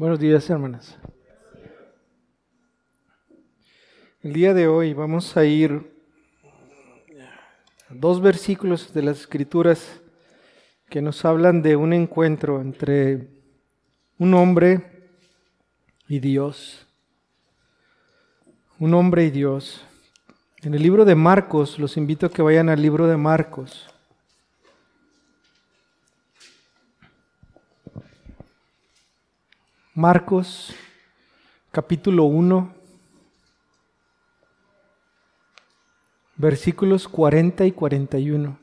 Buenos días, hermanas. El día de hoy vamos a ir a dos versículos de las Escrituras que nos hablan de un encuentro entre un hombre y Dios. Un hombre y Dios. En el libro de Marcos, los invito a que vayan al libro de Marcos. Marcos capítulo 1, versículos 40 y 41.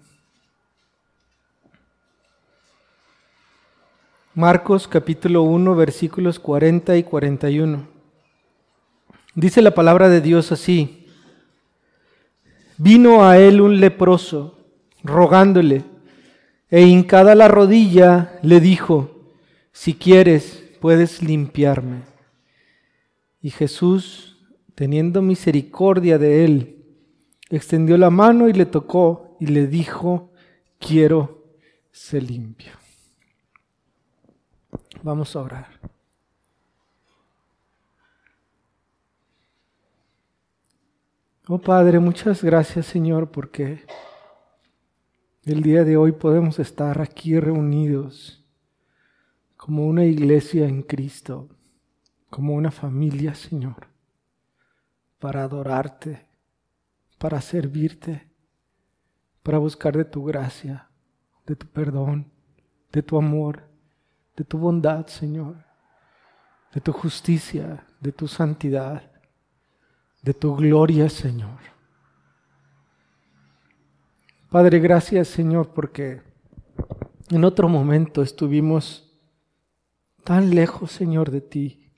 Marcos capítulo 1, versículos 40 y 41. Dice la palabra de Dios así. Vino a él un leproso, rogándole, e hincada la rodilla le dijo, si quieres, puedes limpiarme. Y Jesús, teniendo misericordia de él, extendió la mano y le tocó y le dijo, quiero ser limpio. Vamos a orar. Oh Padre, muchas gracias Señor porque el día de hoy podemos estar aquí reunidos como una iglesia en Cristo, como una familia, Señor, para adorarte, para servirte, para buscar de tu gracia, de tu perdón, de tu amor, de tu bondad, Señor, de tu justicia, de tu santidad, de tu gloria, Señor. Padre, gracias, Señor, porque en otro momento estuvimos tan lejos, Señor, de ti,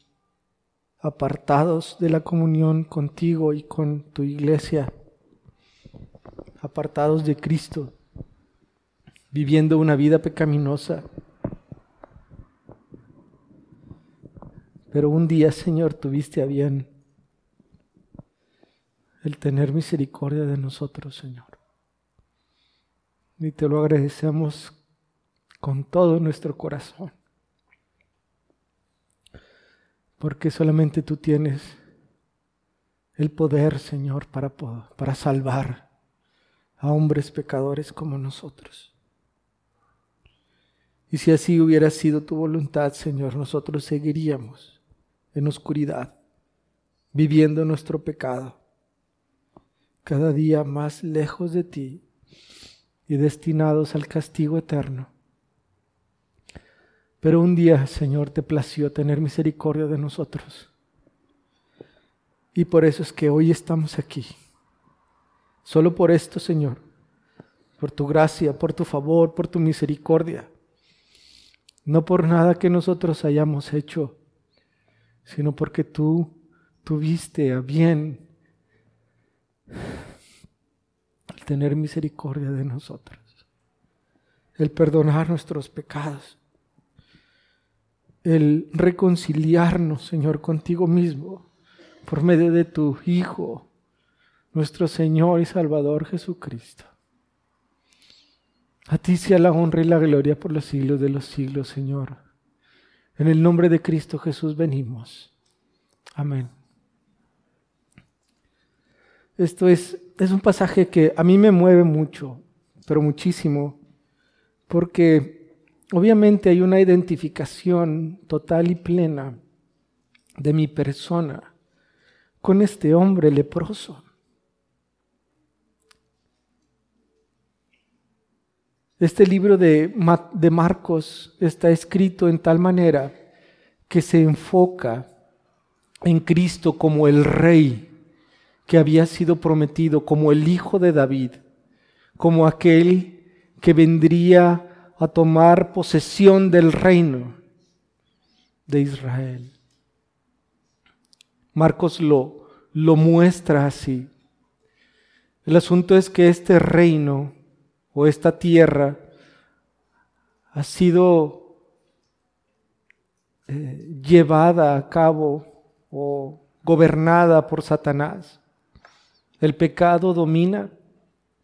apartados de la comunión contigo y con tu iglesia, apartados de Cristo, viviendo una vida pecaminosa. Pero un día, Señor, tuviste a bien el tener misericordia de nosotros, Señor. Y te lo agradecemos con todo nuestro corazón porque solamente tú tienes el poder, Señor, para, para salvar a hombres pecadores como nosotros. Y si así hubiera sido tu voluntad, Señor, nosotros seguiríamos en oscuridad, viviendo nuestro pecado, cada día más lejos de ti y destinados al castigo eterno. Pero un día, Señor, te plació tener misericordia de nosotros. Y por eso es que hoy estamos aquí. Solo por esto, Señor. Por tu gracia, por tu favor, por tu misericordia. No por nada que nosotros hayamos hecho, sino porque tú tuviste a bien el tener misericordia de nosotros. El perdonar nuestros pecados el reconciliarnos, Señor, contigo mismo por medio de tu Hijo, nuestro Señor y Salvador Jesucristo. A ti sea la honra y la gloria por los siglos de los siglos, Señor. En el nombre de Cristo Jesús venimos. Amén. Esto es, es un pasaje que a mí me mueve mucho, pero muchísimo, porque Obviamente hay una identificación total y plena de mi persona con este hombre leproso. Este libro de, de, Marcos está escrito en tal manera que se enfoca en Cristo como el rey que había sido prometido, como el hijo de David, como aquel que vendría a tomar posesión del reino de Israel. Marcos lo, lo muestra así. El asunto es que este reino o esta tierra ha sido eh, llevada a cabo o gobernada por Satanás. El pecado domina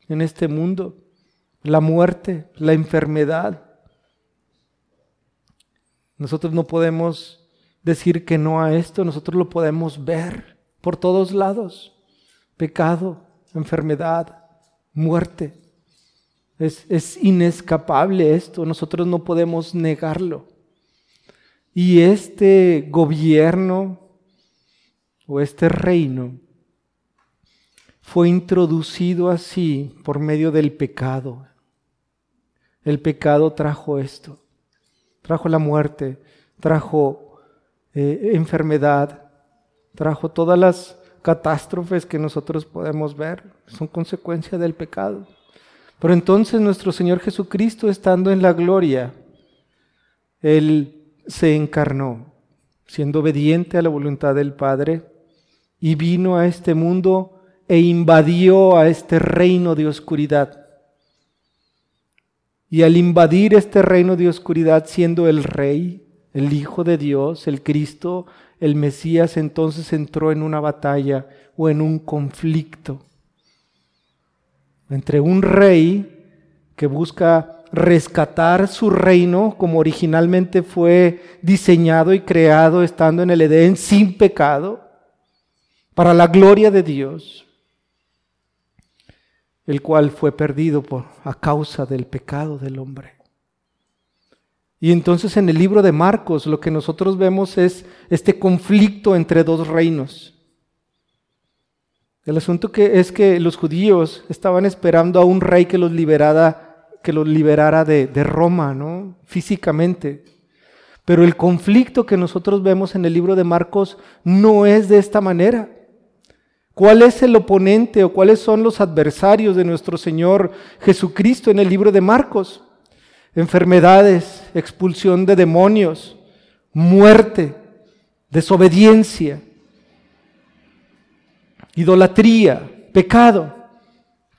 en este mundo la muerte, la enfermedad. Nosotros no podemos decir que no a esto, nosotros lo podemos ver por todos lados. Pecado, enfermedad, muerte. Es, es inescapable esto, nosotros no podemos negarlo. Y este gobierno o este reino fue introducido así por medio del pecado. El pecado trajo esto, trajo la muerte, trajo eh, enfermedad, trajo todas las catástrofes que nosotros podemos ver, son consecuencia del pecado. Pero entonces nuestro Señor Jesucristo, estando en la gloria, Él se encarnó, siendo obediente a la voluntad del Padre, y vino a este mundo e invadió a este reino de oscuridad. Y al invadir este reino de oscuridad, siendo el rey, el Hijo de Dios, el Cristo, el Mesías, entonces entró en una batalla o en un conflicto entre un rey que busca rescatar su reino como originalmente fue diseñado y creado estando en el Edén sin pecado, para la gloria de Dios, el cual fue perdido por, a causa del pecado del hombre. Y entonces en el libro de Marcos lo que nosotros vemos es este conflicto entre dos reinos. El asunto que es que los judíos estaban esperando a un rey que los liberara, que los liberara de, de Roma, ¿no? Físicamente. Pero el conflicto que nosotros vemos en el libro de Marcos no es de esta manera. ¿Cuál es el oponente o cuáles son los adversarios de nuestro Señor Jesucristo en el libro de Marcos? Enfermedades, expulsión de demonios, muerte, desobediencia, idolatría, pecado.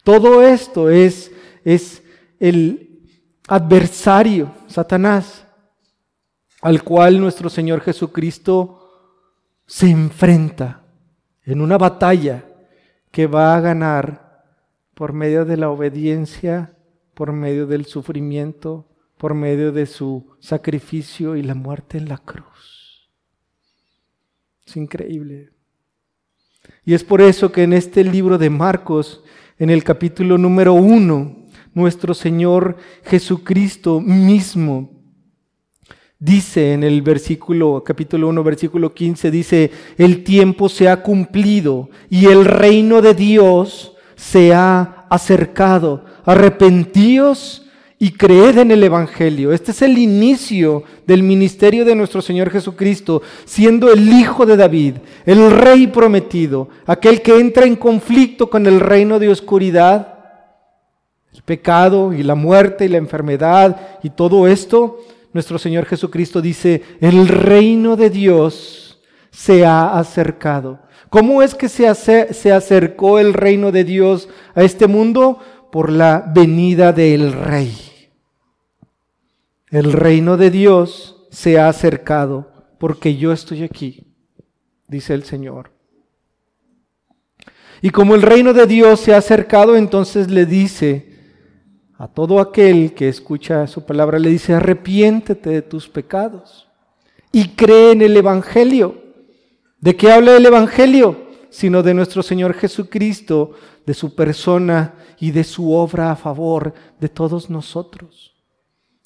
Todo esto es, es el adversario, Satanás, al cual nuestro Señor Jesucristo se enfrenta en una batalla que va a ganar por medio de la obediencia, por medio del sufrimiento, por medio de su sacrificio y la muerte en la cruz. Es increíble. Y es por eso que en este libro de Marcos, en el capítulo número uno, nuestro Señor Jesucristo mismo Dice en el versículo, capítulo 1, versículo 15, dice, el tiempo se ha cumplido y el reino de Dios se ha acercado. Arrepentíos y creed en el Evangelio. Este es el inicio del ministerio de nuestro Señor Jesucristo, siendo el Hijo de David, el Rey prometido, aquel que entra en conflicto con el reino de oscuridad, el pecado y la muerte y la enfermedad y todo esto nuestro Señor Jesucristo dice, el reino de Dios se ha acercado. ¿Cómo es que se, se acercó el reino de Dios a este mundo? Por la venida del Rey. El reino de Dios se ha acercado porque yo estoy aquí, dice el Señor. Y como el reino de Dios se ha acercado, entonces le dice, a todo aquel que escucha su palabra le dice, arrepiéntete de tus pecados y cree en el Evangelio. ¿De qué habla el Evangelio? Sino de nuestro Señor Jesucristo, de su persona y de su obra a favor de todos nosotros.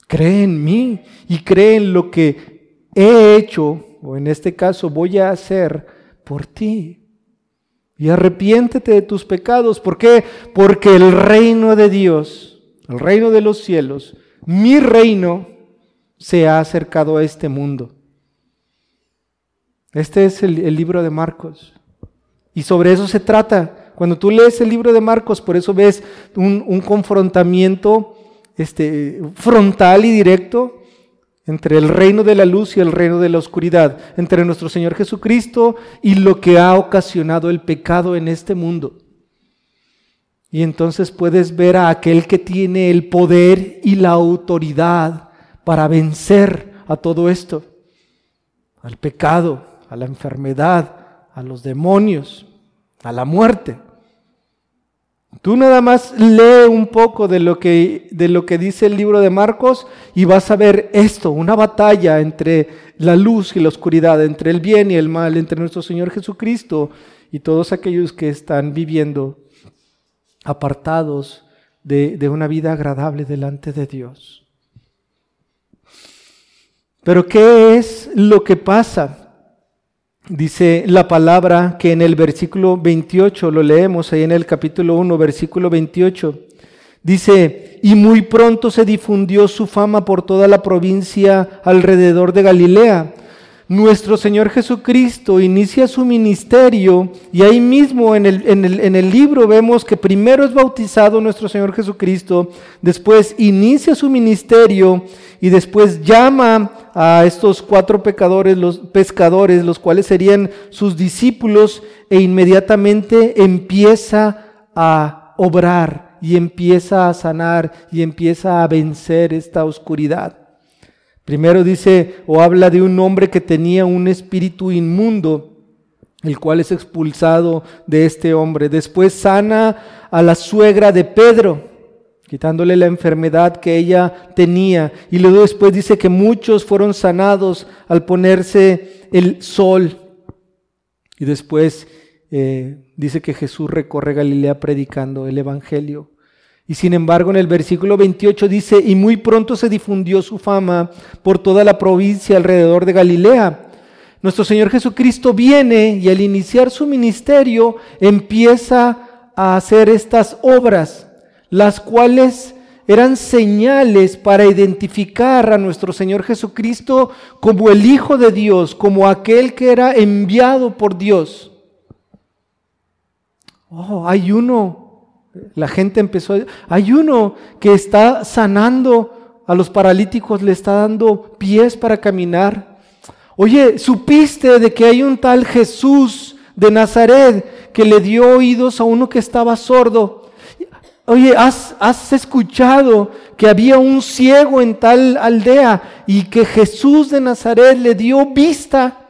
Cree en mí y cree en lo que he hecho, o en este caso voy a hacer por ti. Y arrepiéntete de tus pecados. ¿Por qué? Porque el reino de Dios el reino de los cielos, mi reino se ha acercado a este mundo. Este es el, libro de Marcos. Y sobre eso se trata. Cuando tú lees el libro de Marcos, por eso ves un, confrontamiento este, frontal y directo entre el reino de la luz y el reino de la oscuridad, entre nuestro Señor Jesucristo y lo que ha ocasionado el pecado en este mundo. Y entonces puedes ver a aquel que tiene el poder y la autoridad para vencer a todo esto, al pecado, a la enfermedad, a los demonios, a la muerte. Tú nada más lee un poco de lo, que, de lo que dice el libro de Marcos y vas a ver esto, una batalla entre la luz y la oscuridad, entre el bien y el mal, entre nuestro Señor Jesucristo y todos aquellos que están viviendo apartados de, una vida agradable delante de Dios. Pero ¿qué es lo que pasa? Dice la palabra que en el versículo 28, lo leemos ahí en el capítulo 1, versículo 28, dice, y muy pronto se difundió su fama por toda la provincia alrededor de Galilea nuestro Señor Jesucristo inicia su ministerio y ahí mismo en el, en, el, libro vemos que primero es bautizado nuestro Señor Jesucristo, después inicia su ministerio y después llama a estos cuatro pecadores, los pescadores, los cuales serían sus discípulos e inmediatamente empieza a obrar y empieza a sanar y empieza a vencer esta oscuridad. Primero dice o habla de un hombre que tenía un espíritu inmundo, el cual es expulsado de este hombre. Después sana a la suegra de Pedro, quitándole la enfermedad que ella tenía. Y luego después dice que muchos fueron sanados al ponerse el sol. Y después eh, dice que Jesús recorre Galilea predicando el Evangelio. Y sin embargo en el versículo 28 dice, y muy pronto se difundió su fama por toda la provincia alrededor de Galilea. Nuestro Señor Jesucristo viene y al iniciar su ministerio empieza a hacer estas obras, las cuales eran señales para identificar a nuestro Señor Jesucristo como el Hijo de Dios, como aquel que era enviado por Dios. Oh, hay uno la gente empezó, hay uno que está sanando a los paralíticos, le está dando pies para caminar. Oye, ¿supiste de que hay un tal Jesús de Nazaret que le dio oídos a uno que estaba sordo? Oye, ¿has, ¿has, escuchado que había un ciego en tal aldea y que Jesús de Nazaret le dio vista?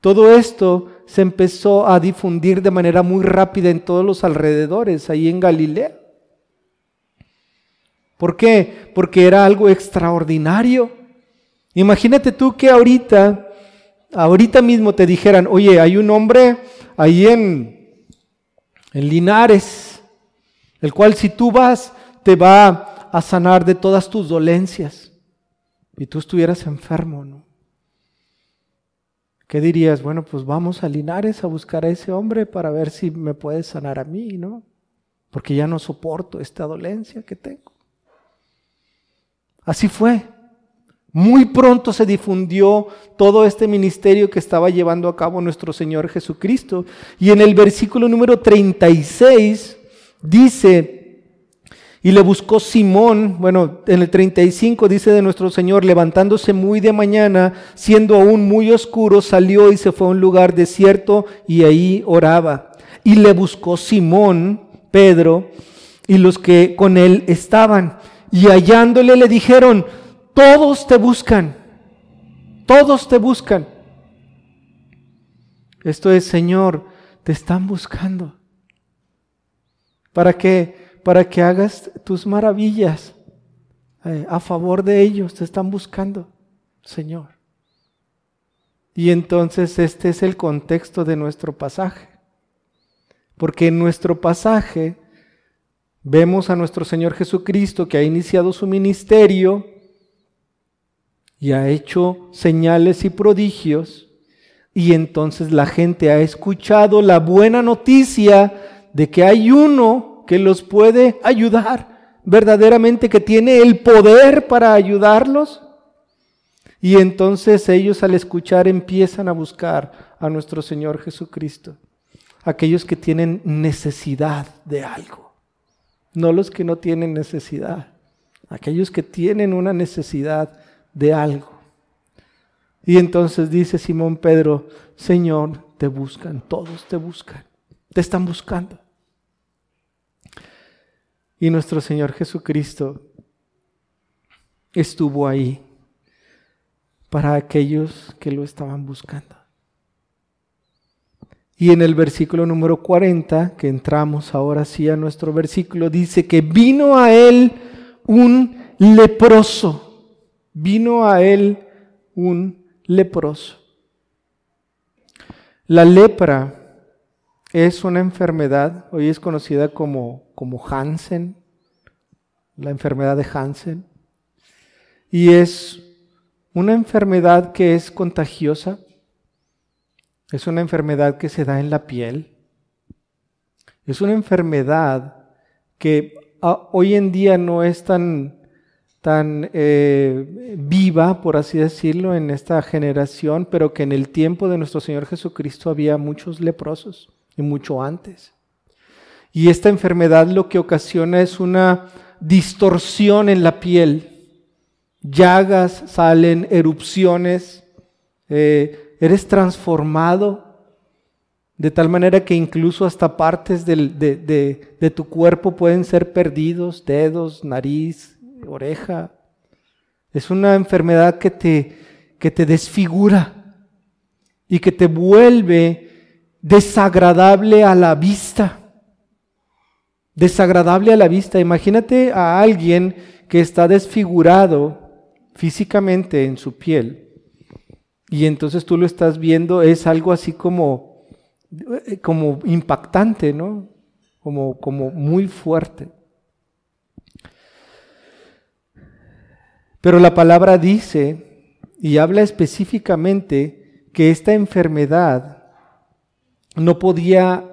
Todo esto se empezó a difundir de manera muy rápida en todos los alrededores, ahí en Galilea. ¿Por qué? Porque era algo extraordinario. Imagínate tú que ahorita, ahorita mismo te dijeran, oye, hay un hombre ahí en, en Linares, el cual si tú vas, te va a sanar de todas tus dolencias. Y tú estuvieras enfermo, ¿no? ¿Qué dirías? Bueno, pues vamos a Linares a buscar a ese hombre para ver si me puede sanar a mí, ¿no? Porque ya no soporto esta dolencia que tengo. Así fue. Muy pronto se difundió todo este ministerio que estaba llevando a cabo nuestro Señor Jesucristo. Y en el versículo número 36 dice, y le buscó Simón, bueno, en el 35 dice de nuestro Señor, levantándose muy de mañana, siendo aún muy oscuro, salió y se fue a un lugar desierto y ahí oraba. Y le buscó Simón, Pedro, y los que con él estaban. Y hallándole le dijeron, todos te buscan, todos te buscan. Esto es, Señor, te están buscando. ¿Para qué? Para que hagas tus maravillas eh, a favor de ellos. Te están buscando, Señor. Y entonces este es el contexto de nuestro pasaje. Porque en nuestro pasaje vemos a nuestro Señor Jesucristo que ha iniciado su ministerio y ha hecho señales y prodigios. Y entonces la gente ha escuchado la buena noticia de que hay uno que los puede ayudar, verdaderamente que tiene el poder para ayudarlos. Y entonces ellos al escuchar empiezan a buscar a nuestro Señor Jesucristo. Aquellos que tienen necesidad de algo, no los que no tienen necesidad, aquellos que tienen una necesidad de algo. Y entonces dice Simón Pedro, Señor, te buscan, todos te buscan, te están buscando. Y nuestro Señor Jesucristo estuvo ahí para aquellos que lo estaban buscando. Y en el versículo número 40, que entramos ahora sí a nuestro versículo, dice que vino a él un leproso. Vino a él un leproso. La lepra es una enfermedad, hoy es conocida como, como Hansen, la enfermedad de Hansen, y es una enfermedad que es contagiosa, es una enfermedad que se da en la piel. Es una enfermedad que ah, hoy en día no es tan, tan eh, viva, por así decirlo, en esta generación, pero que en el tiempo de nuestro Señor Jesucristo había muchos leprosos y mucho antes. Y esta enfermedad lo que ocasiona es una distorsión en la piel. Llagas salen, erupciones, eh, eres transformado de tal manera que incluso hasta partes de, tu cuerpo pueden ser perdidos, dedos, nariz, oreja. Es una enfermedad que te, que te desfigura y que te vuelve desagradable a la vista. Desagradable a la vista. Imagínate a alguien que está desfigurado físicamente en su piel y entonces tú lo estás viendo, es algo así como, eh, como impactante, ¿no? Como, como muy fuerte. Pero la palabra dice y habla específicamente que esta enfermedad no podía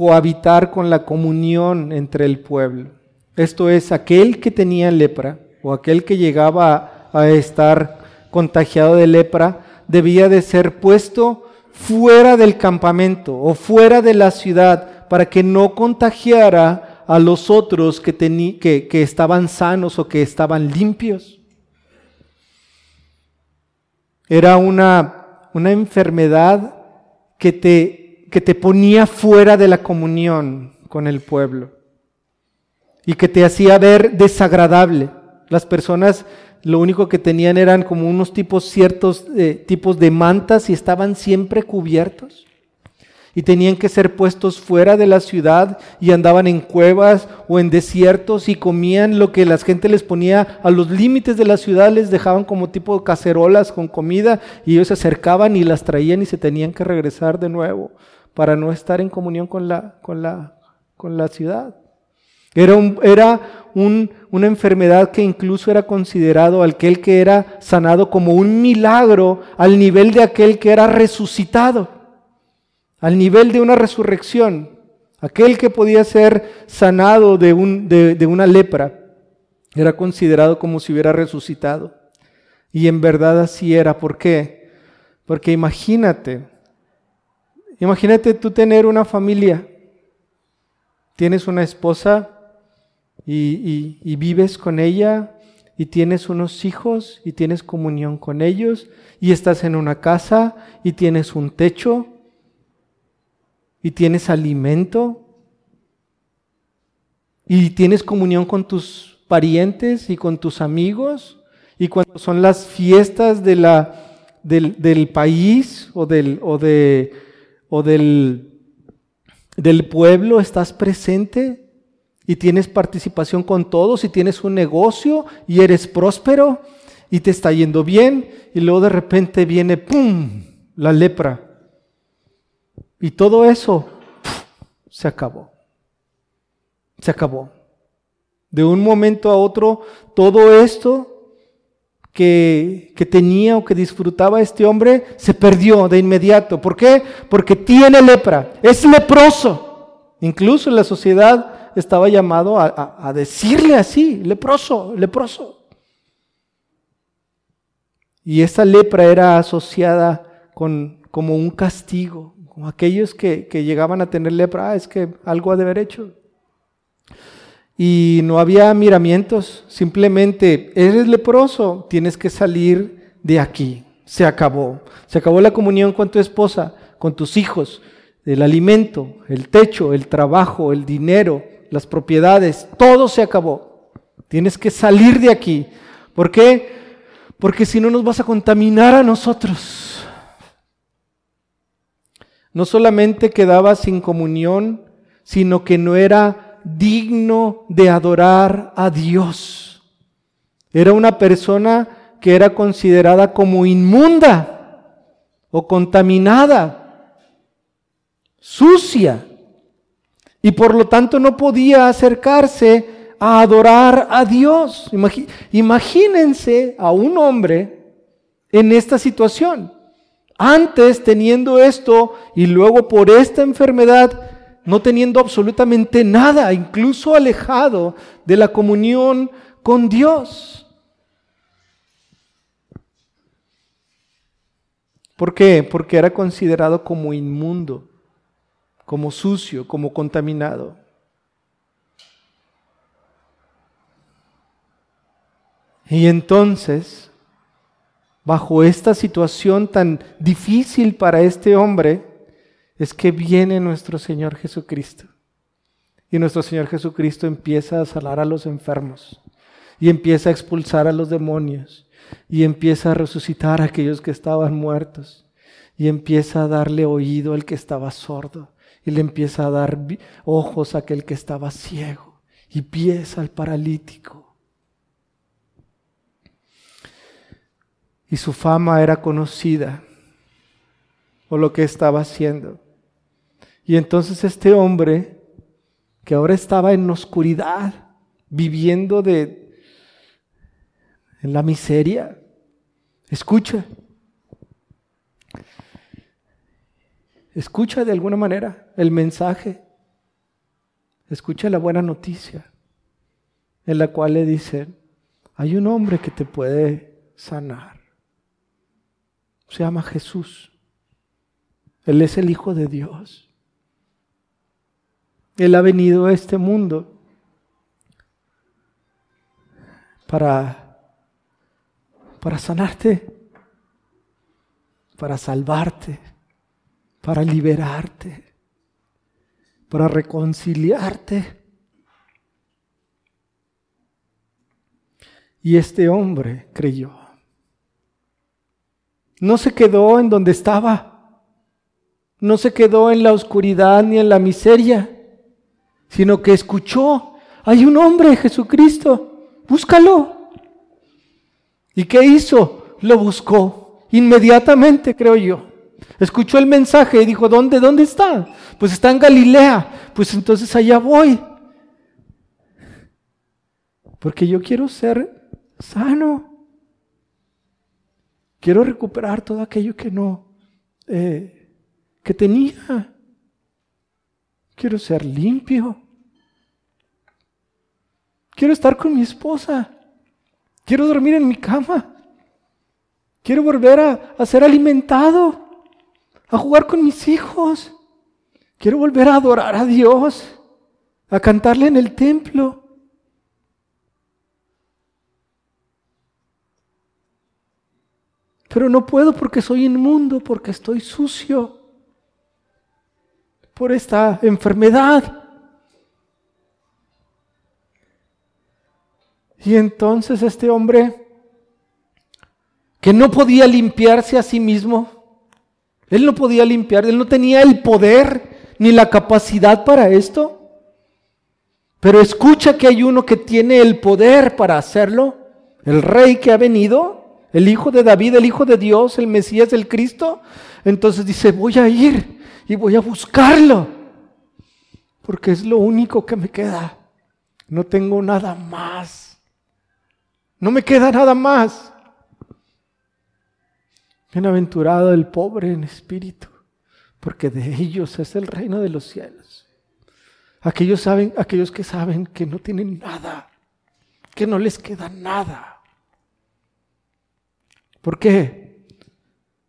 cohabitar con la comunión entre el pueblo. Esto es, aquel que tenía lepra o aquel que llegaba a estar contagiado de lepra, debía de ser puesto fuera del campamento o fuera de la ciudad para que no contagiara a los otros que, que, que estaban sanos o que estaban limpios. Era una, una enfermedad que te, que te ponía fuera de la comunión con el pueblo y que te hacía ver desagradable. Las personas lo único que tenían eran como unos tipos ciertos eh, tipos de mantas y estaban siempre cubiertos. Y tenían que ser puestos fuera de la ciudad y andaban en cuevas o en desiertos y comían lo que la gente les ponía a los límites de la ciudad, les dejaban como tipo de cacerolas con comida y ellos se acercaban y las traían y se tenían que regresar de nuevo para no estar en comunión con la, con la, con la ciudad. Era, un, era una enfermedad que incluso era considerado aquel que era sanado como un milagro al nivel de aquel que era resucitado, al nivel de una resurrección. Aquel que podía ser sanado de, un, de una lepra era considerado como si hubiera resucitado. Y en verdad así era. ¿Por qué? Porque imagínate, imagínate tú tener una familia, tienes una esposa, y, vives con ella y tienes unos hijos y tienes comunión con ellos y estás en una casa y tienes un techo y tienes alimento y tienes comunión con tus parientes y con tus amigos y cuando son las fiestas de la, del, país o del, o de, o del, del pueblo estás presente y tienes participación con todos y tienes un negocio y eres próspero y te está yendo bien y luego de repente viene, ¡pum!, la lepra. Y todo eso se acabó. Se acabó. De un momento a otro, todo esto que, tenía o que disfrutaba este hombre se perdió de inmediato. ¿Por qué? Porque tiene lepra, es leproso. Incluso la sociedad estaba llamado a, decirle así, leproso, leproso. Y esa lepra era asociada con, como un castigo, como aquellos que, llegaban a tener lepra, ah, es que algo ha de haber hecho. Y no había miramientos, simplemente eres leproso, tienes que salir de aquí. Se acabó. Se acabó la comunión con tu esposa, con tus hijos, el alimento, el techo, el trabajo, el dinero, las propiedades, todo se acabó. Tienes que salir de aquí. ¿Por qué? Porque si no nos vas a contaminar a nosotros. No solamente quedaba sin comunión, sino que no era digno de adorar a Dios. Era una persona que era considerada como inmunda o contaminada, sucia, y por lo tanto no podía acercarse a adorar a Dios. Imagínense a un hombre en esta situación. Antes teniendo esto y luego por esta enfermedad no teniendo absolutamente nada, incluso alejado de la comunión con Dios. ¿Por qué? Porque era considerado como inmundo, como sucio, como contaminado. Y entonces, bajo esta situación tan difícil para este hombre, es que viene nuestro Señor Jesucristo. Y nuestro Señor Jesucristo empieza a salar a los enfermos y empieza a expulsar a los demonios y empieza a resucitar a aquellos que estaban muertos y empieza a darle oído al que estaba sordo y le empieza a dar ojos a aquel que estaba ciego y pies al paralítico. Y su fama era conocida por lo que estaba haciendo. Y entonces este hombre, que ahora estaba en oscuridad, viviendo de en la miseria, escucha. Escucha de alguna manera el mensaje. Escucha la buena noticia en la cual le dicen, hay un hombre que te puede sanar. Se llama Jesús. Él es el Hijo de Dios. Él ha venido a este mundo para, para sanarte, para salvarte, para liberarte, para reconciliarte. Y este hombre creyó. No se quedó en donde estaba. No se quedó en la oscuridad ni en la miseria sino que escuchó, hay un hombre, Jesucristo, búscalo. ¿Y qué hizo? Lo buscó inmediatamente, creo yo. Escuchó el mensaje y dijo, ¿dónde, dónde está? Pues está en Galilea. Pues entonces allá voy. Porque yo quiero ser sano. Quiero recuperar todo aquello que no, eh, que tenía. Quiero ser limpio. Quiero estar con mi esposa. Quiero dormir en mi cama. Quiero volver a, ser alimentado, a jugar con mis hijos. Quiero volver a adorar a Dios, a cantarle en el templo. Pero no puedo porque soy inmundo, porque estoy sucio por esta enfermedad. Y entonces este hombre, que no podía limpiarse a sí mismo, él no podía limpiar, él no tenía el poder ni la capacidad para esto, pero escucha que hay uno que tiene el poder para hacerlo, el rey que ha venido, el hijo de David, el hijo de Dios, el Mesías, el Cristo. Entonces dice, voy a ir y voy a buscarlo, porque es lo único que me queda. No tengo nada más. No me queda nada más. Bienaventurado el pobre en espíritu, porque de ellos es el reino de los cielos. Aquellos, saben, aquellos que saben que no tienen nada, que no les queda nada. ¿Por qué?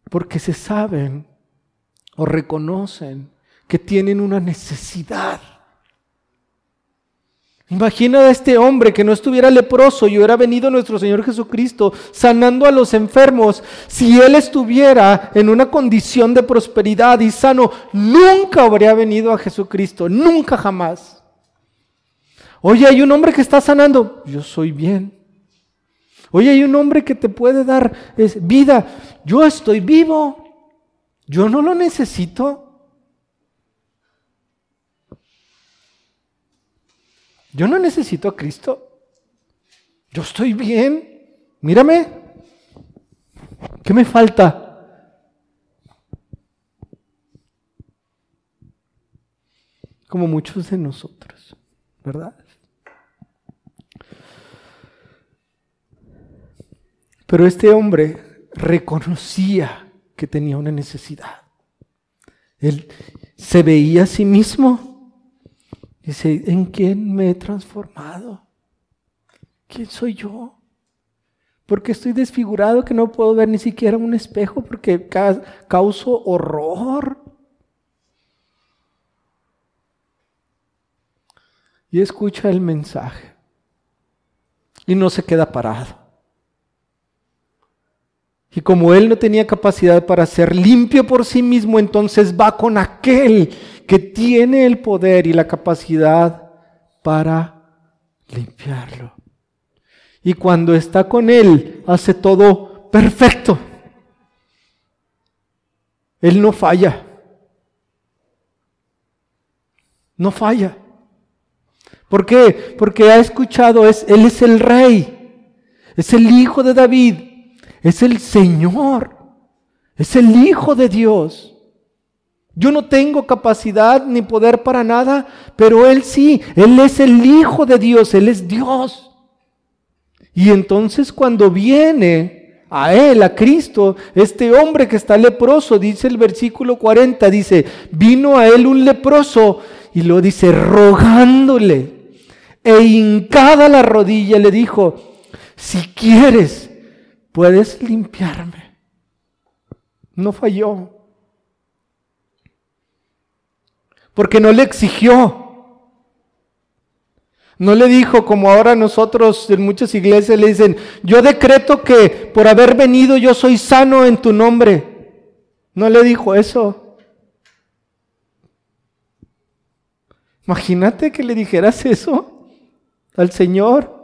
Porque se saben o reconocen que tienen una necesidad. Imagina a este hombre que no estuviera leproso y hubiera venido nuestro Señor Jesucristo sanando a los enfermos. Si él estuviera en una condición de prosperidad y sano, nunca habría venido a Jesucristo, nunca jamás. Oye, hay un hombre que está sanando, yo soy bien. Oye, hay un hombre que te puede dar vida, yo estoy vivo. Yo no lo necesito. Yo no necesito a Cristo. Yo estoy bien. Mírame. ¿Qué me falta? Como muchos de nosotros, ¿verdad? Pero este hombre reconocía que tenía una necesidad. Él se veía a sí mismo. Dice, ¿en quién me he transformado? ¿Quién soy yo? Porque estoy desfigurado que no puedo ver ni siquiera un espejo porque causo horror. Y escucha el mensaje. Y no se queda parado. Y como él no tenía capacidad para ser limpio por sí mismo, entonces va con aquel que tiene el poder y la capacidad para limpiarlo. Y cuando está con él, hace todo perfecto. Él no falla. No falla. ¿Por qué? Porque ha escuchado, es, Él es el rey, es el hijo de David, es el Señor, es el Hijo de Dios. Yo no tengo capacidad ni poder para nada, pero Él sí, Él es el Hijo de Dios, Él es Dios. Y entonces cuando viene a Él, a Cristo, este hombre que está leproso, dice el versículo 40, dice, vino a Él un leproso y lo dice rogándole e hincada la rodilla le dijo, si quieres, puedes limpiarme. No falló. Porque no le exigió. No le dijo como ahora nosotros en muchas iglesias le dicen, yo decreto que por haber venido yo soy sano en tu nombre. No le dijo eso. Imagínate que le dijeras eso al Señor.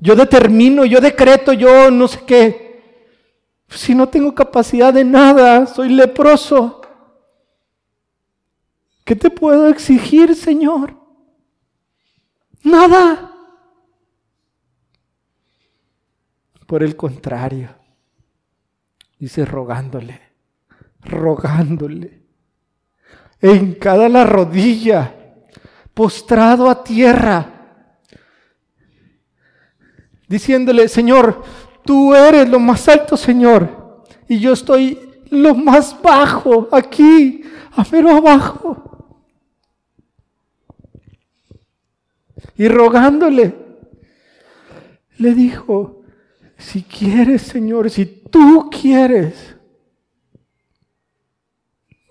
Yo determino, yo decreto, yo no sé qué. Si no tengo capacidad de nada, soy leproso. ¿Qué te puedo exigir, Señor? Nada. Por el contrario, dice rogándole, rogándole, en cada la rodilla, postrado a tierra, diciéndole, Señor, tú eres lo más alto, Señor, y yo estoy lo más bajo, aquí, a mero abajo. Y rogándole, le dijo, si quieres, Señor, si tú quieres,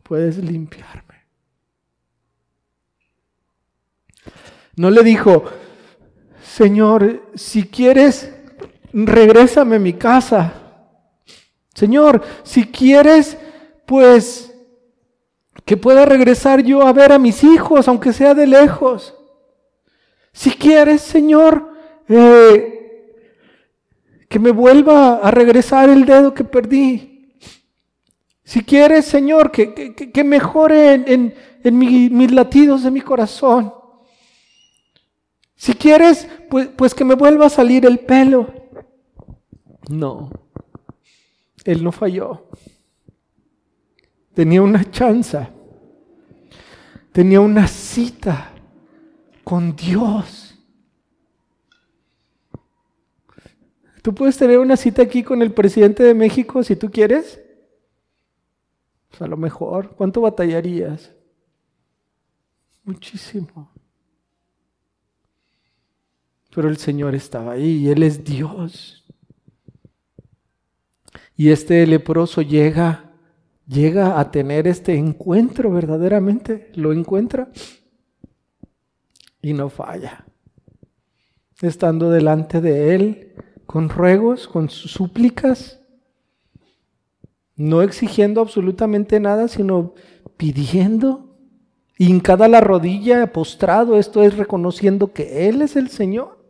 puedes limpiarme. No le dijo, Señor, si quieres, regrésame a mi casa. Señor, si quieres, pues que pueda regresar yo a ver a mis hijos, aunque sea de lejos. Si quieres, Señor, eh, que me vuelva a regresar el dedo que perdí. Si quieres, Señor, que, mejore en, mis latidos de mi corazón. Si quieres, pues, pues que me vuelva a salir el pelo. No, él no falló. Tenía una chanza. Tenía una cita con Dios. Tú puedes tener una cita aquí con el presidente de México si tú quieres. Pues a lo mejor, ¿cuánto batallarías? Muchísimo. Pero el Señor estaba ahí y Él es Dios. Y este leproso llega, llega a tener este encuentro verdaderamente, lo encuentra y no falla. Estando delante de Él con ruegos, con súplicas, no exigiendo absolutamente nada, sino pidiendo, hincada la rodilla, postrado, esto es reconociendo que Él es el Señor.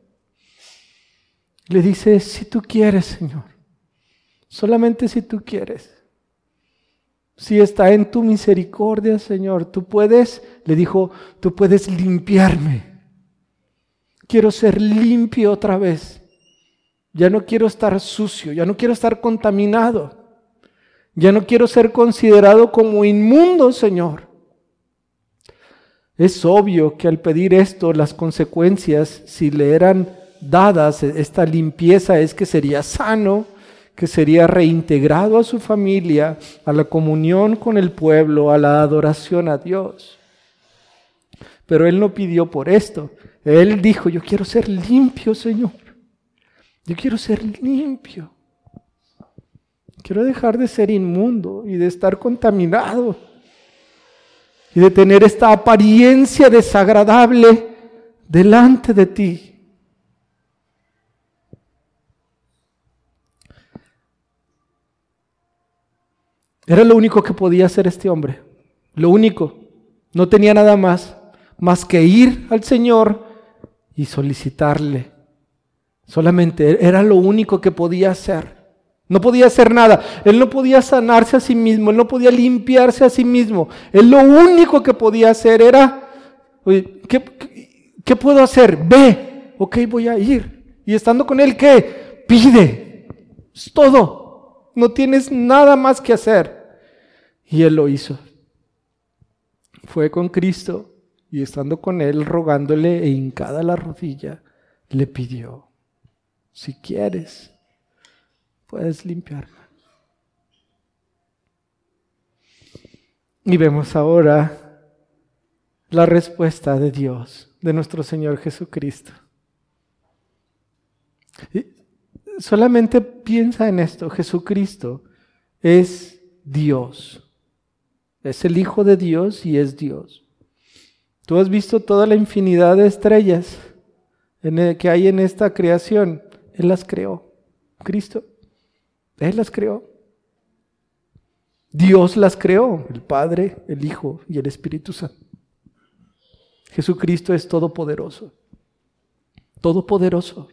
Le dice, si tú quieres, Señor, solamente si tú quieres. Si está en tu misericordia, Señor, tú puedes, le dijo, tú puedes limpiarme. Quiero ser limpio otra vez. Ya no quiero estar sucio, ya no quiero estar contaminado. Ya no quiero ser considerado como inmundo, Señor. Es obvio que al pedir esto, las consecuencias, si le eran dadas esta limpieza, es que sería sano, que sería reintegrado a su familia, a la comunión con el pueblo, a la adoración a Dios. Pero él no pidió por esto. Él dijo, yo quiero ser limpio, Señor. Yo quiero ser limpio. Quiero dejar de ser inmundo y de estar contaminado y de tener esta apariencia desagradable delante de ti. Era lo único que podía hacer este hombre. Lo único. No tenía nada más, más que ir al Señor y solicitarle. Solamente era lo único que podía hacer. No podía hacer nada. Él no podía sanarse a sí mismo. Él no podía limpiarse a sí mismo. Él lo único que podía hacer era, ¿qué, qué puedo hacer? Ve. Ok, voy a ir. Y estando con Él, ¿qué? Pide. Es todo. No tienes nada más que hacer. Y él lo hizo. Fue con Cristo y estando con él, rogándole e hincada la rodilla, le pidió, si quieres, puedes limpiarme. Y vemos ahora la respuesta de Dios, de nuestro Señor Jesucristo. Solamente piensa en esto, Jesucristo es Dios. Es el Hijo de Dios y es Dios. Tú has visto toda la infinidad de estrellas que hay en esta creación. Él las creó. Cristo. Él las creó. Dios las creó, el Padre, el Hijo y el Espíritu Santo. Jesucristo es todopoderoso. Todopoderoso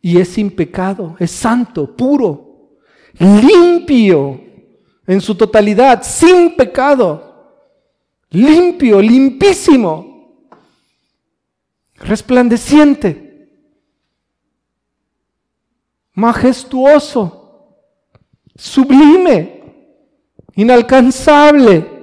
y es sin pecado, es santo, puro, limpio en su totalidad, sin pecado, limpio, limpísimo, resplandeciente, majestuoso, sublime, inalcanzable,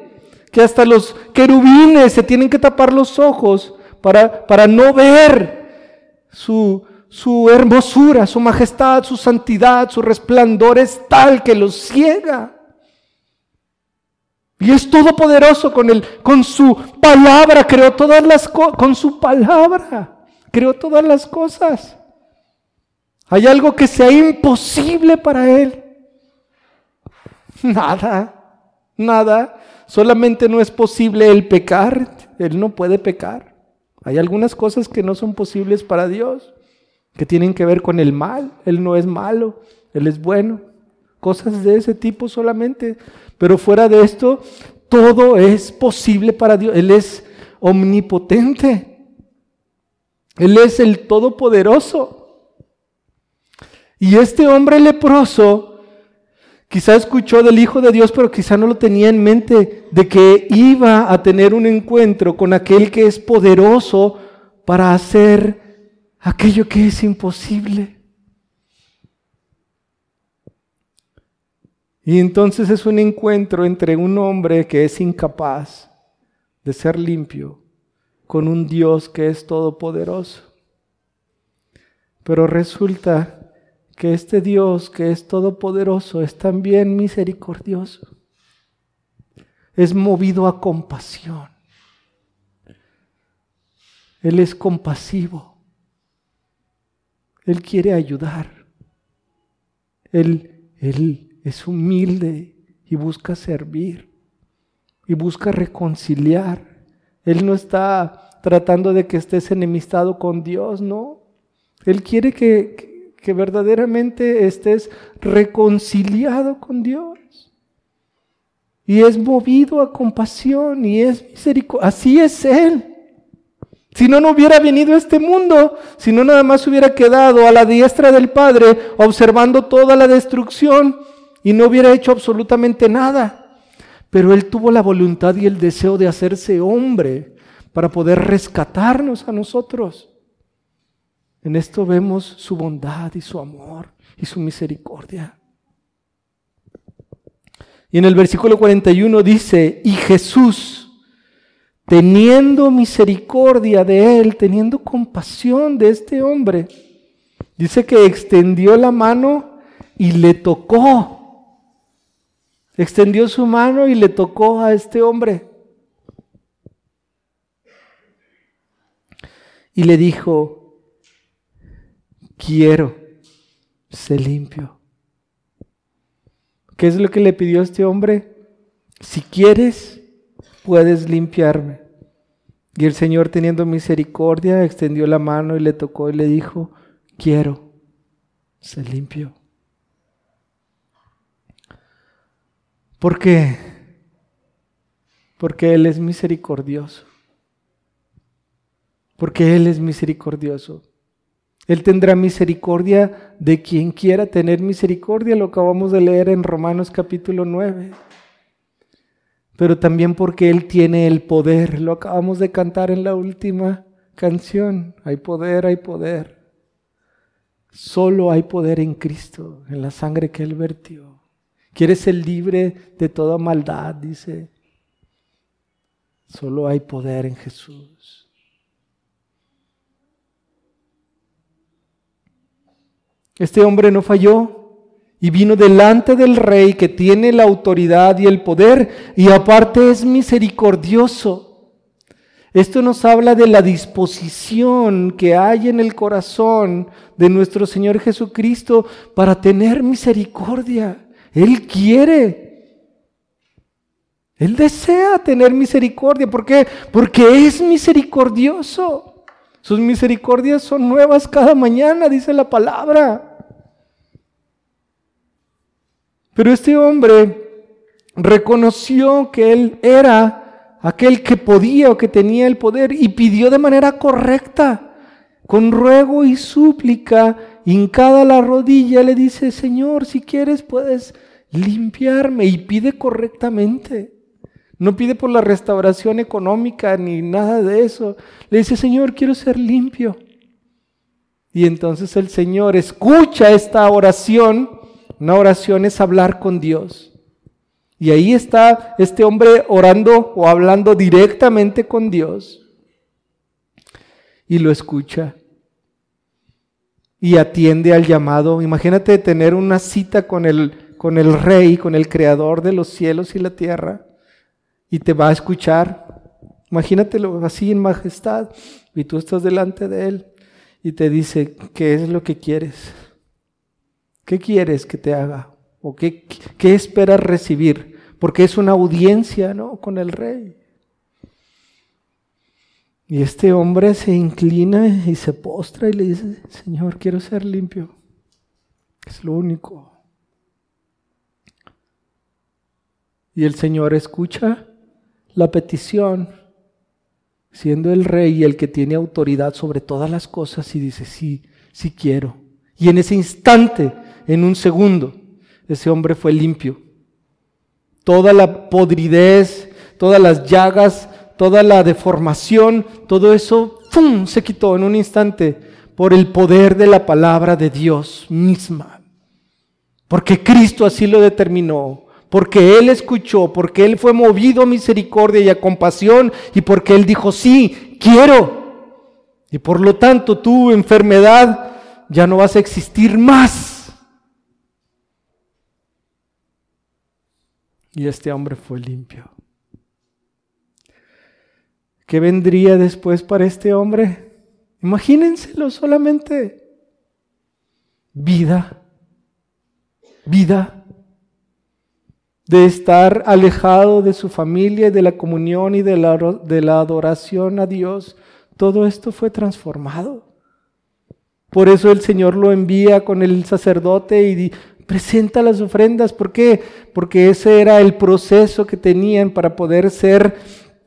que hasta los querubines se tienen que tapar los ojos para, para no ver su, su hermosura, su majestad, su santidad, su resplandor es tal que los ciega. Y es todopoderoso con él, con su palabra creó todas las con su palabra creó todas las cosas. ¿Hay algo que sea imposible para él? Nada, nada. Solamente no es posible el pecar. Él no puede pecar. Hay algunas cosas que no son posibles para Dios que tienen que ver con el mal. Él no es malo, Él es bueno. Cosas de ese tipo solamente. Pero fuera de esto, todo es posible para Dios. Él es omnipotente. Él es el todopoderoso. Y este hombre leproso quizá escuchó del Hijo de Dios, pero quizá no lo tenía en mente de que iba a tener un encuentro con aquel que es poderoso para hacer aquello que es imposible. Y entonces es un encuentro entre un hombre que es incapaz de ser limpio con un Dios que es todopoderoso. Pero resulta que este Dios que es todopoderoso es también misericordioso. Es movido a compasión. Él es compasivo. Él quiere ayudar. Él, él es humilde y busca servir y busca reconciliar. Él no está tratando de que estés enemistado con Dios, no. Él quiere que, que, verdaderamente estés reconciliado con Dios. Y es movido a compasión y es misericordia. Así es Él. Si no, no hubiera venido a este mundo, si no nada más hubiera quedado a la diestra del Padre observando toda la destrucción y no hubiera hecho absolutamente nada. Pero Él tuvo la voluntad y el deseo de hacerse hombre para poder rescatarnos a nosotros. En esto vemos su bondad y su amor y su misericordia. Y en el versículo 41 dice, y Jesús, teniendo misericordia de él, teniendo compasión de este hombre, dice que extendió la mano y le tocó. Extendió su mano y le tocó a este hombre. Y le dijo, quiero ser limpio. ¿Qué es lo que le pidió este hombre? Si quieres, puedes limpiarme. Y el Señor, teniendo misericordia, extendió la mano y le tocó y le dijo, quiero ser limpio. ¿Por qué? Porque Él es misericordioso. Porque Él es misericordioso. Él tendrá misericordia de quien quiera tener misericordia, lo acabamos de leer en Romanos capítulo 9. Pero también porque Él tiene el poder, lo acabamos de cantar en la última canción. Hay poder, hay poder. Solo hay poder en Cristo, en la sangre que Él vertió. ¿Quieres ser libre de toda maldad? Dice. Solo hay poder en Jesús. Este hombre no falló y vino delante del rey que tiene la autoridad y el poder y aparte es misericordioso. Esto nos habla de la disposición que hay en el corazón de nuestro Señor Jesucristo para tener misericordia. Él quiere. Él desea tener misericordia. ¿Por qué? Porque es misericordioso. Sus misericordias son nuevas cada mañana, dice la palabra. Pero este hombre reconoció que él era aquel que podía o que tenía el poder y pidió de manera correcta, con ruego y súplica, hincada la rodilla, le dice, Señor, si quieres puedes limpiarme y pide correctamente. No pide por la restauración económica ni nada de eso. Le dice, Señor, quiero ser limpio. Y entonces el Señor escucha esta oración. Una oración es hablar con Dios. Y ahí está este hombre orando o hablando directamente con Dios. Y lo escucha. Y atiende al llamado. Imagínate tener una cita con el, con el rey, con el creador de los cielos y la tierra y te va a escuchar. Imagínatelo así en majestad y tú estás delante de Él y te dice, ¿qué es lo que quieres? ¿Qué quieres que te haga? ¿O qué, qué esperas recibir? Porque es una audiencia, ¿no? Con el rey. Y este hombre se inclina y se postra y le dice, Señor, quiero ser limpio. Es lo único. Y el Señor escucha la petición, siendo el rey el que tiene autoridad sobre todas las cosas, y dice, sí, sí quiero. Y en ese instante, en un segundo, ese hombre fue limpio. Toda la podridez, todas las llagas, toda la deformación, todo eso se quitó en un instante por el poder de la palabra de Dios misma. Porque Cristo así lo determinó porque Él escuchó, porque Él fue movido a misericordia y a compasión y porque Él dijo, sí, quiero. Y por lo tanto tu enfermedad ya no vas a existir más. Y este hombre fue limpio. ¿Qué vendría después para este hombre? Imagínenselo solamente. Vida. Vida de estar alejado de su familia y de la comunión y de la, de la adoración a Dios, todo esto fue transformado. Por eso el Señor lo envía con el sacerdote y presenta las ofrendas. ¿Por qué? Porque ese era el proceso que tenían para poder ser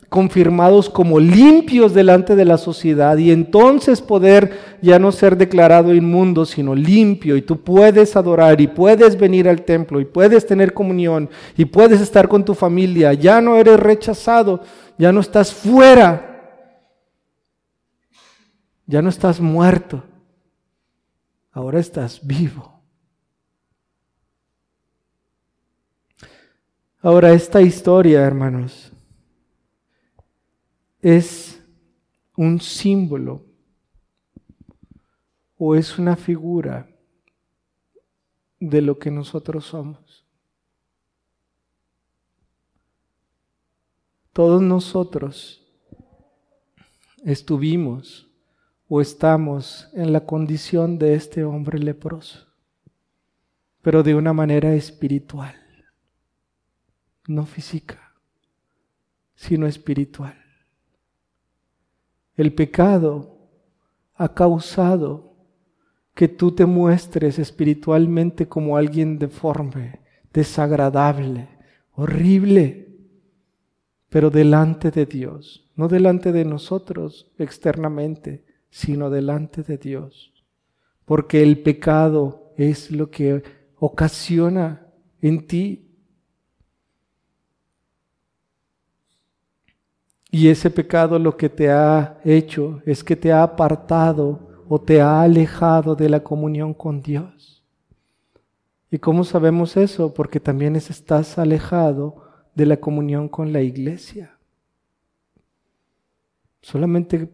confirmados como limpios delante de la sociedad y entonces poder ya no ser declarado inmundo, sino limpio y tú puedes adorar y puedes venir al templo y puedes tener comunión y puedes estar con tu familia, ya no eres rechazado, ya no estás fuera, ya no estás muerto, ahora estás vivo. Ahora esta historia, hermanos, es un símbolo o es una figura de lo que nosotros somos. Todos nosotros estuvimos o estamos en la condición de este hombre leproso, pero de una manera espiritual, no física, sino espiritual. El pecado ha causado que tú te muestres espiritualmente como alguien deforme, desagradable, horrible pero delante de Dios, no delante de nosotros externamente, sino delante de Dios. Porque el pecado es lo que ocasiona en ti. Y ese pecado lo que te ha hecho es que te ha apartado o te ha alejado de la comunión con Dios. ¿Y cómo sabemos eso? Porque también estás alejado de la comunión con la iglesia. Solamente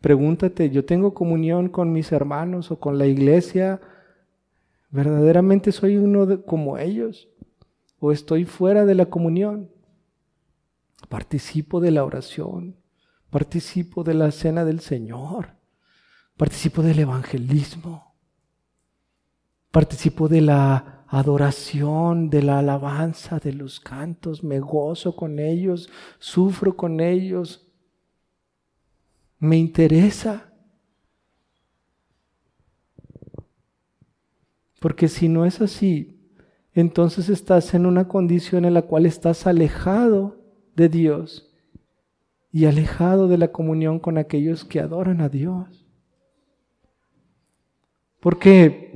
pregúntate, ¿yo tengo comunión con mis hermanos o con la iglesia? ¿Verdaderamente soy uno como ellos? ¿O estoy fuera de la comunión? Participo de la oración, participo de la cena del Señor, participo del evangelismo, participo de la adoración, de la alabanza, de los cantos, me gozo con ellos, sufro con ellos, me interesa. Porque si no es así, entonces estás en una condición en la cual estás alejado de Dios y alejado de la comunión con aquellos que adoran a Dios. Porque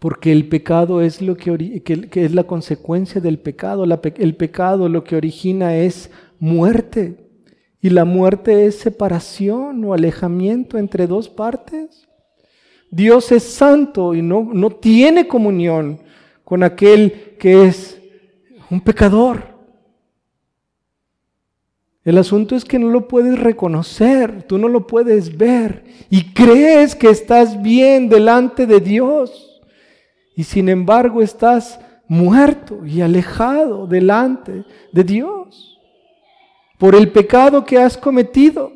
porque el pecado es lo que, que, es la consecuencia del pecado. el pecado lo que origina es muerte. Y la muerte es separación o alejamiento entre dos partes. Dios es santo y no, no tiene comunión con aquel que es un pecador. El asunto es que no lo puedes reconocer, tú no lo puedes ver y crees que estás bien delante de Dios y sin embargo estás muerto y alejado delante de Dios por el pecado que has cometido.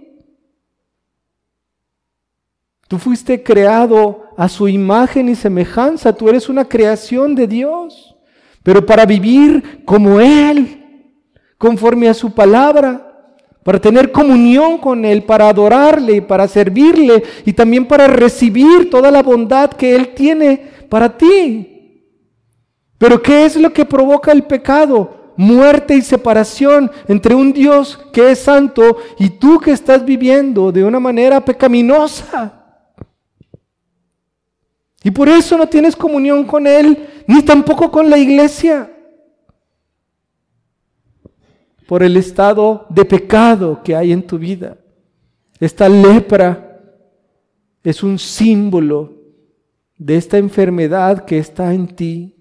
Tú fuiste creado a su imagen y semejanza, tú eres una creación de Dios, pero para vivir como Él, conforme a su palabra, para tener comunión con Él, para adorarle, para servirle y también para recibir toda la bondad que Él tiene para ti. Pero ¿qué es lo que provoca el pecado? Muerte y separación entre un Dios que es santo y tú que estás viviendo de una manera pecaminosa. Y por eso no tienes comunión con Él, ni tampoco con la iglesia. Por el estado de pecado que hay en tu vida. Esta lepra es un símbolo de esta enfermedad que está en ti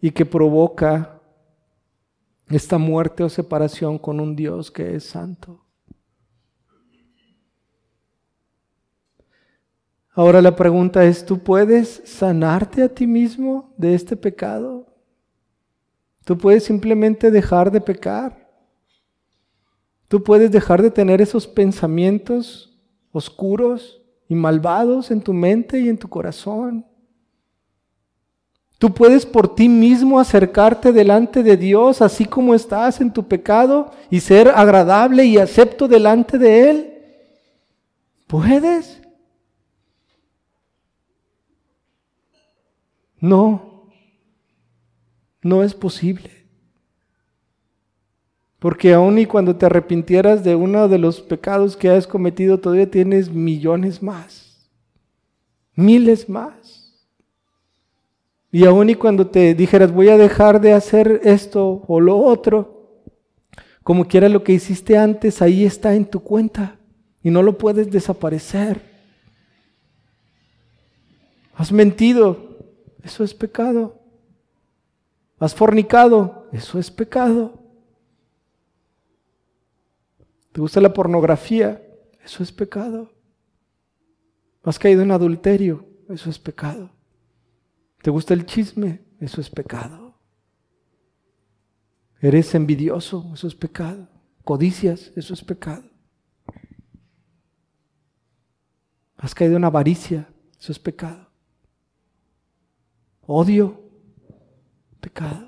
y que provoca esta muerte o separación con un Dios que es santo. Ahora la pregunta es, ¿tú puedes sanarte a ti mismo de este pecado? ¿Tú puedes simplemente dejar de pecar? ¿Tú puedes dejar de tener esos pensamientos oscuros y malvados en tu mente y en tu corazón. Tú puedes por ti mismo acercarte delante de Dios así como estás en tu pecado y ser agradable y acepto delante de Él. ¿Puedes? No, no es posible. Porque aun y cuando te arrepintieras de uno de los pecados que has cometido, todavía tienes millones más, miles más. Y aun y cuando te dijeras, voy a dejar de hacer esto o lo otro, como quiera lo que hiciste antes, ahí está en tu cuenta y no lo puedes desaparecer. Has mentido, eso es pecado. Has fornicado, eso es pecado. ¿Te gusta la pornografía? Eso es pecado. Has caído en adulterio, eso es pecado. ¿Te gusta el chisme? Eso es pecado. Eres envidioso, eso es pecado. Codicias, eso es pecado. Has caído en avaricia, eso es pecado. Odio, pecado.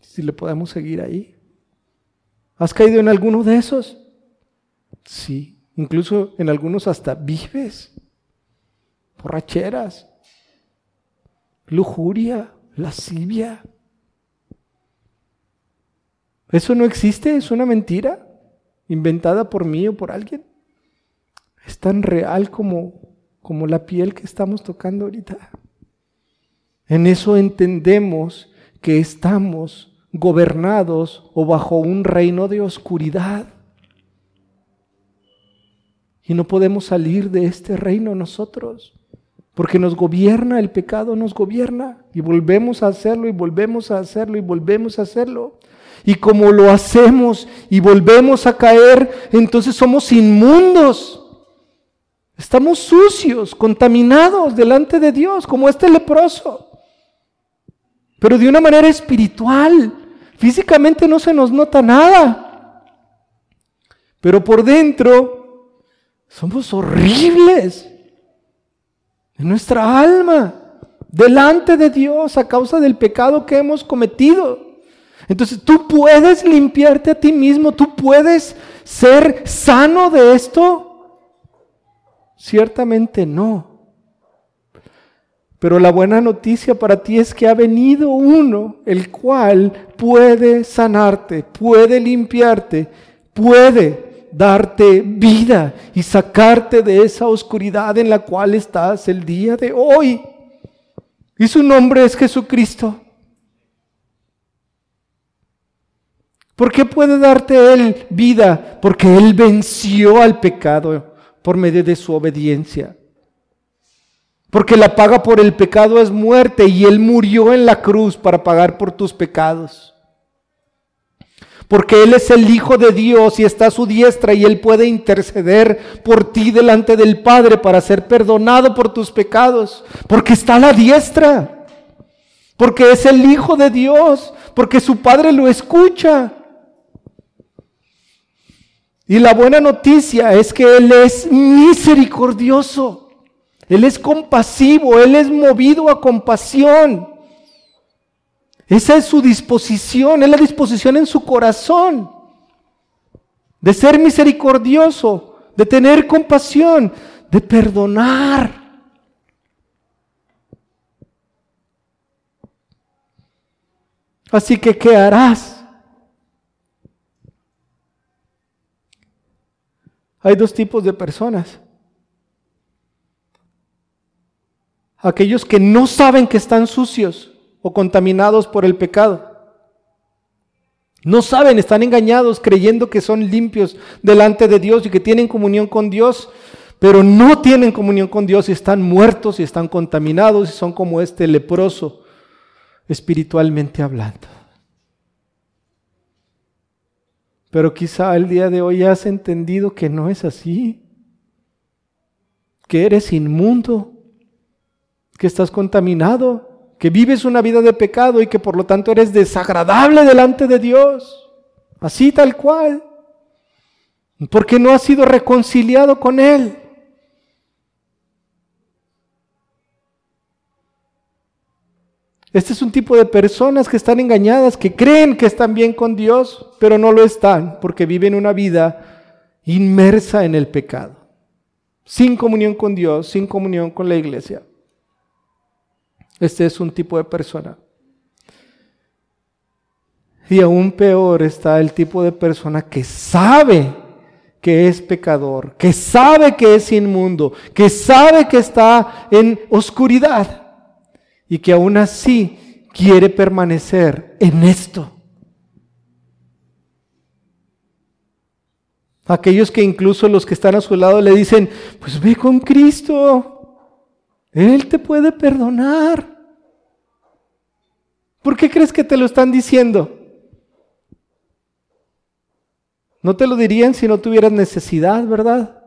Si le podemos seguir ahí. ¿Has caído en alguno de esos? Sí, incluso en algunos hasta vives. Borracheras, lujuria, lascivia. ¿Eso no existe? ¿Es una mentira inventada por mí o por alguien? Es tan real como, como la piel que estamos tocando ahorita. En eso entendemos que estamos gobernados o bajo un reino de oscuridad. Y no podemos salir de este reino nosotros. Porque nos gobierna, el pecado nos gobierna. Y volvemos a hacerlo y volvemos a hacerlo y volvemos a hacerlo. Y como lo hacemos y volvemos a caer, entonces somos inmundos. Estamos sucios, contaminados delante de Dios, como este leproso. Pero de una manera espiritual. Físicamente no se nos nota nada. Pero por dentro somos horribles en nuestra alma, delante de Dios a causa del pecado que hemos cometido. Entonces tú puedes limpiarte a ti mismo, tú puedes ser sano de esto. Ciertamente no. Pero la buena noticia para ti es que ha venido uno, el cual puede sanarte, puede limpiarte, puede darte vida y sacarte de esa oscuridad en la cual estás el día de hoy. Y su nombre es Jesucristo. ¿Por qué puede darte Él vida? Porque Él venció al pecado por medio de su obediencia. Porque la paga por el pecado es muerte y Él murió en la cruz para pagar por tus pecados porque Él es el Hijo de Dios y está a su diestra y Él puede interceder por ti delante del Padre para ser perdonado por tus pecados, porque está a la diestra, porque es el Hijo de Dios, porque su Padre lo escucha. Y la buena noticia es que Él es misericordioso, Él es compasivo, Él es movido a compasión. Esa es su disposición, es la disposición en su corazón de ser misericordioso, de tener compasión, de perdonar. Así que, ¿qué harás? Hay dos tipos de personas. Aquellos que no saben que están sucios o contaminados por el pecado. No saben, están engañados creyendo que son limpios delante de Dios y que tienen comunión con Dios, pero no tienen comunión con Dios y están muertos y están contaminados y son como este leproso espiritualmente hablando. Pero quizá el día de hoy has entendido que no es así, que eres inmundo, que estás contaminado, que vives una vida de pecado y que por lo tanto eres desagradable delante de Dios, así tal cual, porque no has sido reconciliado con Él. Este es un tipo de personas que están engañadas, que creen que están bien con Dios, pero no lo están, porque viven una vida inmersa en el pecado, sin comunión con Dios, sin comunión con la iglesia. Este es un tipo de persona. Y aún peor está el tipo de persona que sabe que es pecador, que sabe que es inmundo, que sabe que está en oscuridad y que aún así quiere permanecer en esto. Aquellos que incluso los que están a su lado le dicen, pues ve con Cristo, Él te puede perdonar. ¿Por qué crees que te lo están diciendo? No te lo dirían si no tuvieras necesidad, ¿verdad?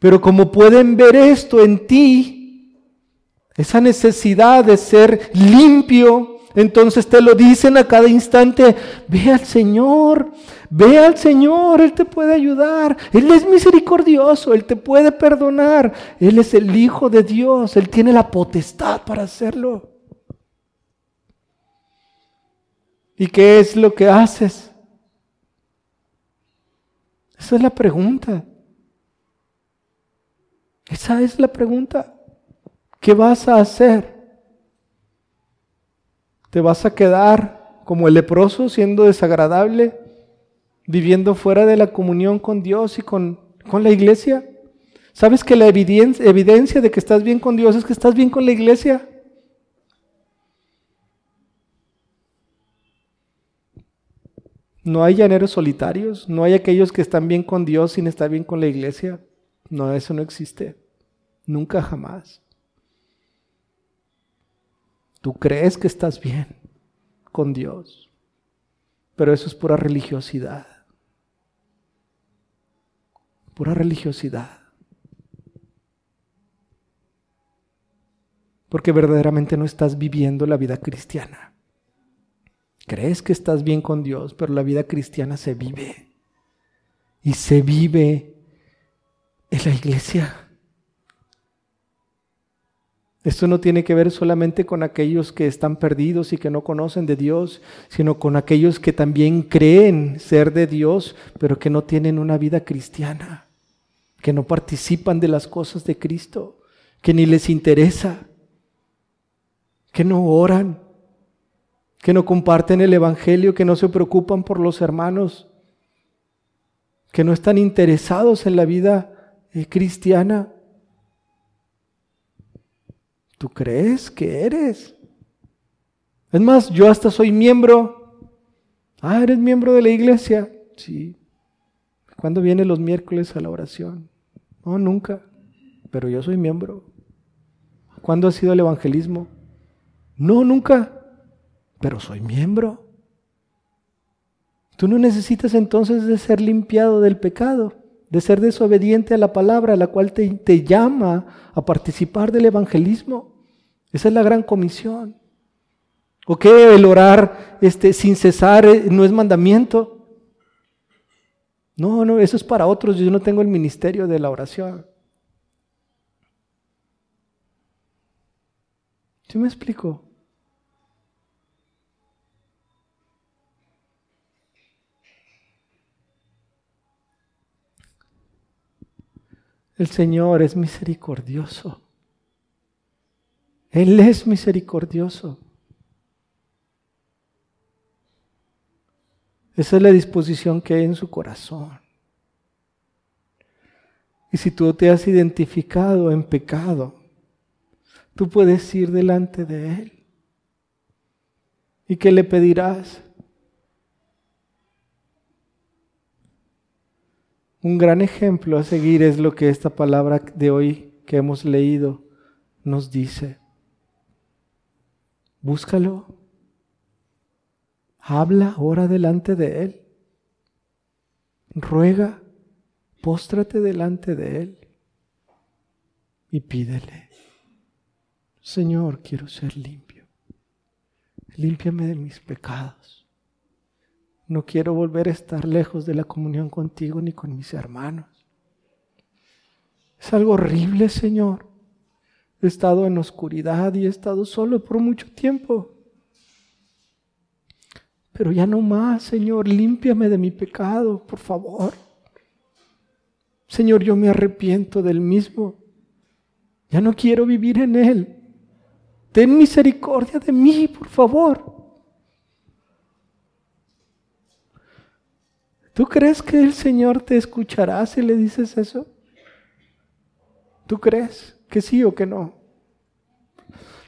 Pero como pueden ver esto en ti, esa necesidad de ser limpio, entonces te lo dicen a cada instante, ve al Señor, ve al Señor, Él te puede ayudar, Él es misericordioso, Él te puede perdonar, Él es el Hijo de Dios, Él tiene la potestad para hacerlo. ¿Y qué es lo que haces? Esa es la pregunta. Esa es la pregunta. ¿Qué vas a hacer? ¿Te vas a quedar como el leproso siendo desagradable, viviendo fuera de la comunión con Dios y con, con la iglesia? ¿Sabes que la evidencia, evidencia de que estás bien con Dios es que estás bien con la iglesia? No hay llaneros solitarios, no hay aquellos que están bien con Dios sin estar bien con la iglesia. No, eso no existe. Nunca jamás. Tú crees que estás bien con Dios, pero eso es pura religiosidad. Pura religiosidad. Porque verdaderamente no estás viviendo la vida cristiana. Crees que estás bien con Dios, pero la vida cristiana se vive. Y se vive en la iglesia. Esto no tiene que ver solamente con aquellos que están perdidos y que no conocen de Dios, sino con aquellos que también creen ser de Dios, pero que no tienen una vida cristiana, que no participan de las cosas de Cristo, que ni les interesa, que no oran, que no comparten el Evangelio, que no se preocupan por los hermanos, que no están interesados en la vida eh, cristiana. ¿Tú crees que eres? Es más, yo hasta soy miembro. Ah, eres miembro de la iglesia. Sí. ¿Cuándo vienen los miércoles a la oración? No, nunca. Pero yo soy miembro. ¿Cuándo ha sido el evangelismo? No, nunca. Pero soy miembro. Tú no necesitas entonces de ser limpiado del pecado de ser desobediente a la palabra, la cual te, te llama a participar del evangelismo. Esa es la gran comisión. ¿O qué? El orar este, sin cesar eh, no es mandamiento. No, no, eso es para otros. Yo no tengo el ministerio de la oración. ¿Sí me explico? El Señor es misericordioso. Él es misericordioso. Esa es la disposición que hay en su corazón. Y si tú te has identificado en pecado, tú puedes ir delante de Él. ¿Y qué le pedirás? Un gran ejemplo a seguir es lo que esta palabra de hoy que hemos leído nos dice. Búscalo. Habla, ora delante de Él. Ruega, póstrate delante de Él y pídele. Señor, quiero ser limpio. Límpiame de mis pecados. No quiero volver a estar lejos de la comunión contigo ni con mis hermanos. Es algo horrible, Señor. He estado en oscuridad y he estado solo por mucho tiempo. Pero ya no más, Señor, límpiame de mi pecado, por favor. Señor, yo me arrepiento del mismo. Ya no quiero vivir en él. Ten misericordia de mí, por favor. ¿Tú crees que el Señor te escuchará si le dices eso? ¿Tú crees que sí o que no?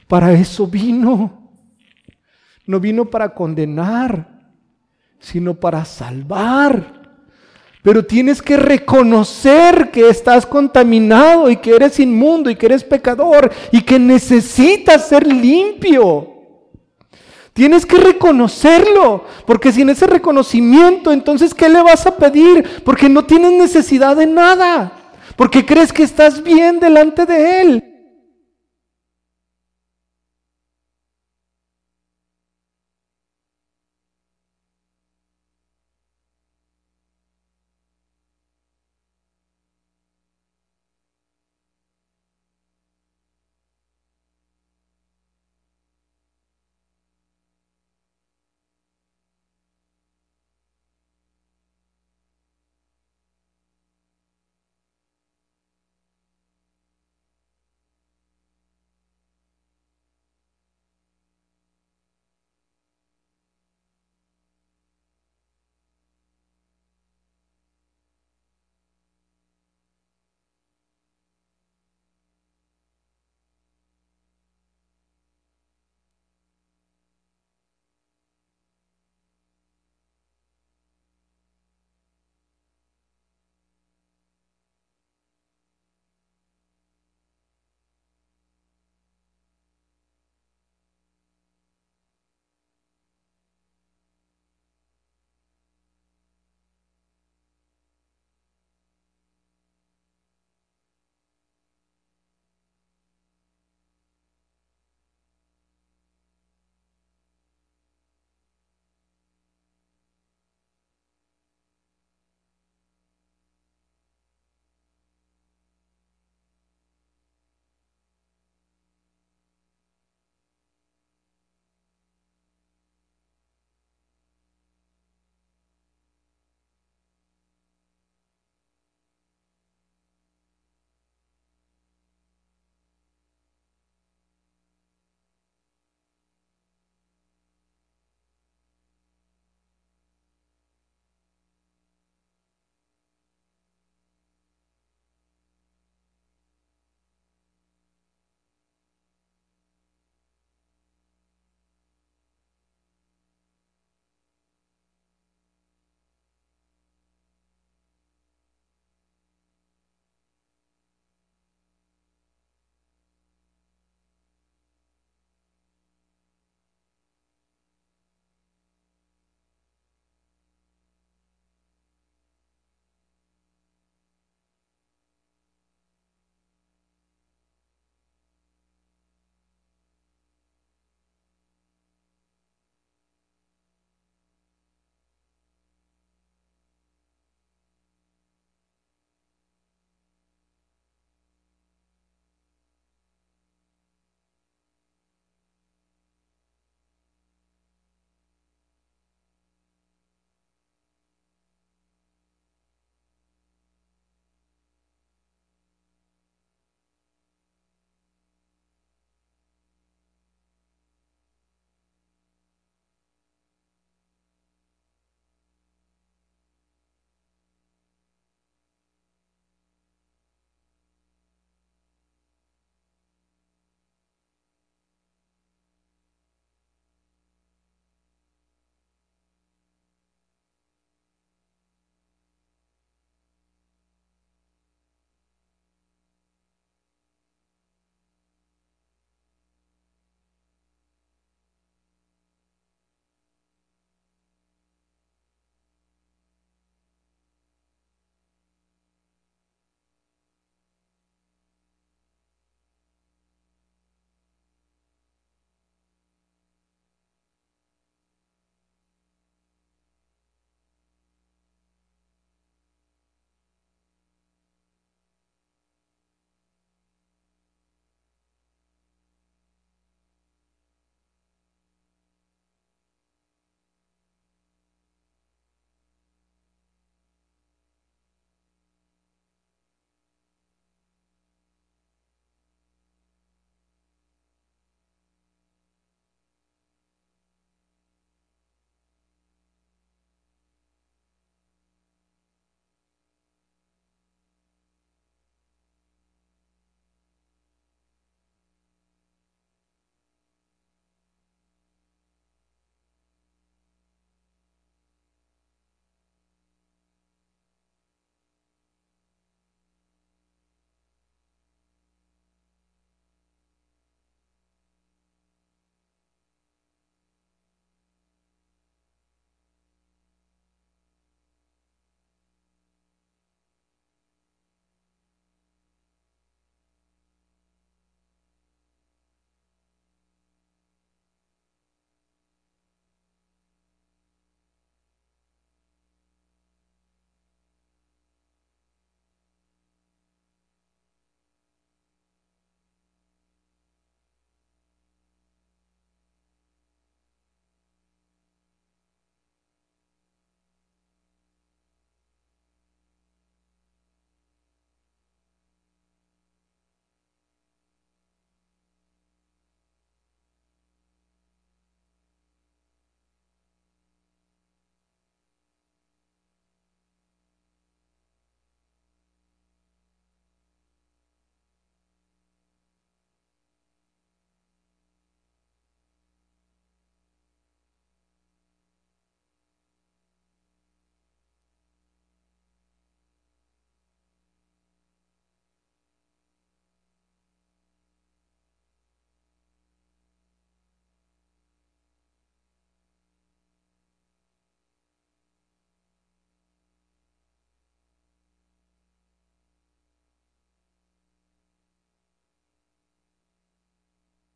Para eso vino. No vino para condenar, sino para salvar. Pero tienes que reconocer que estás contaminado y que eres inmundo y que eres pecador y que necesitas ser limpio. Tienes que reconocerlo, porque sin ese reconocimiento, entonces, ¿qué le vas a pedir? Porque no tienes necesidad de nada, porque crees que estás bien delante de Él.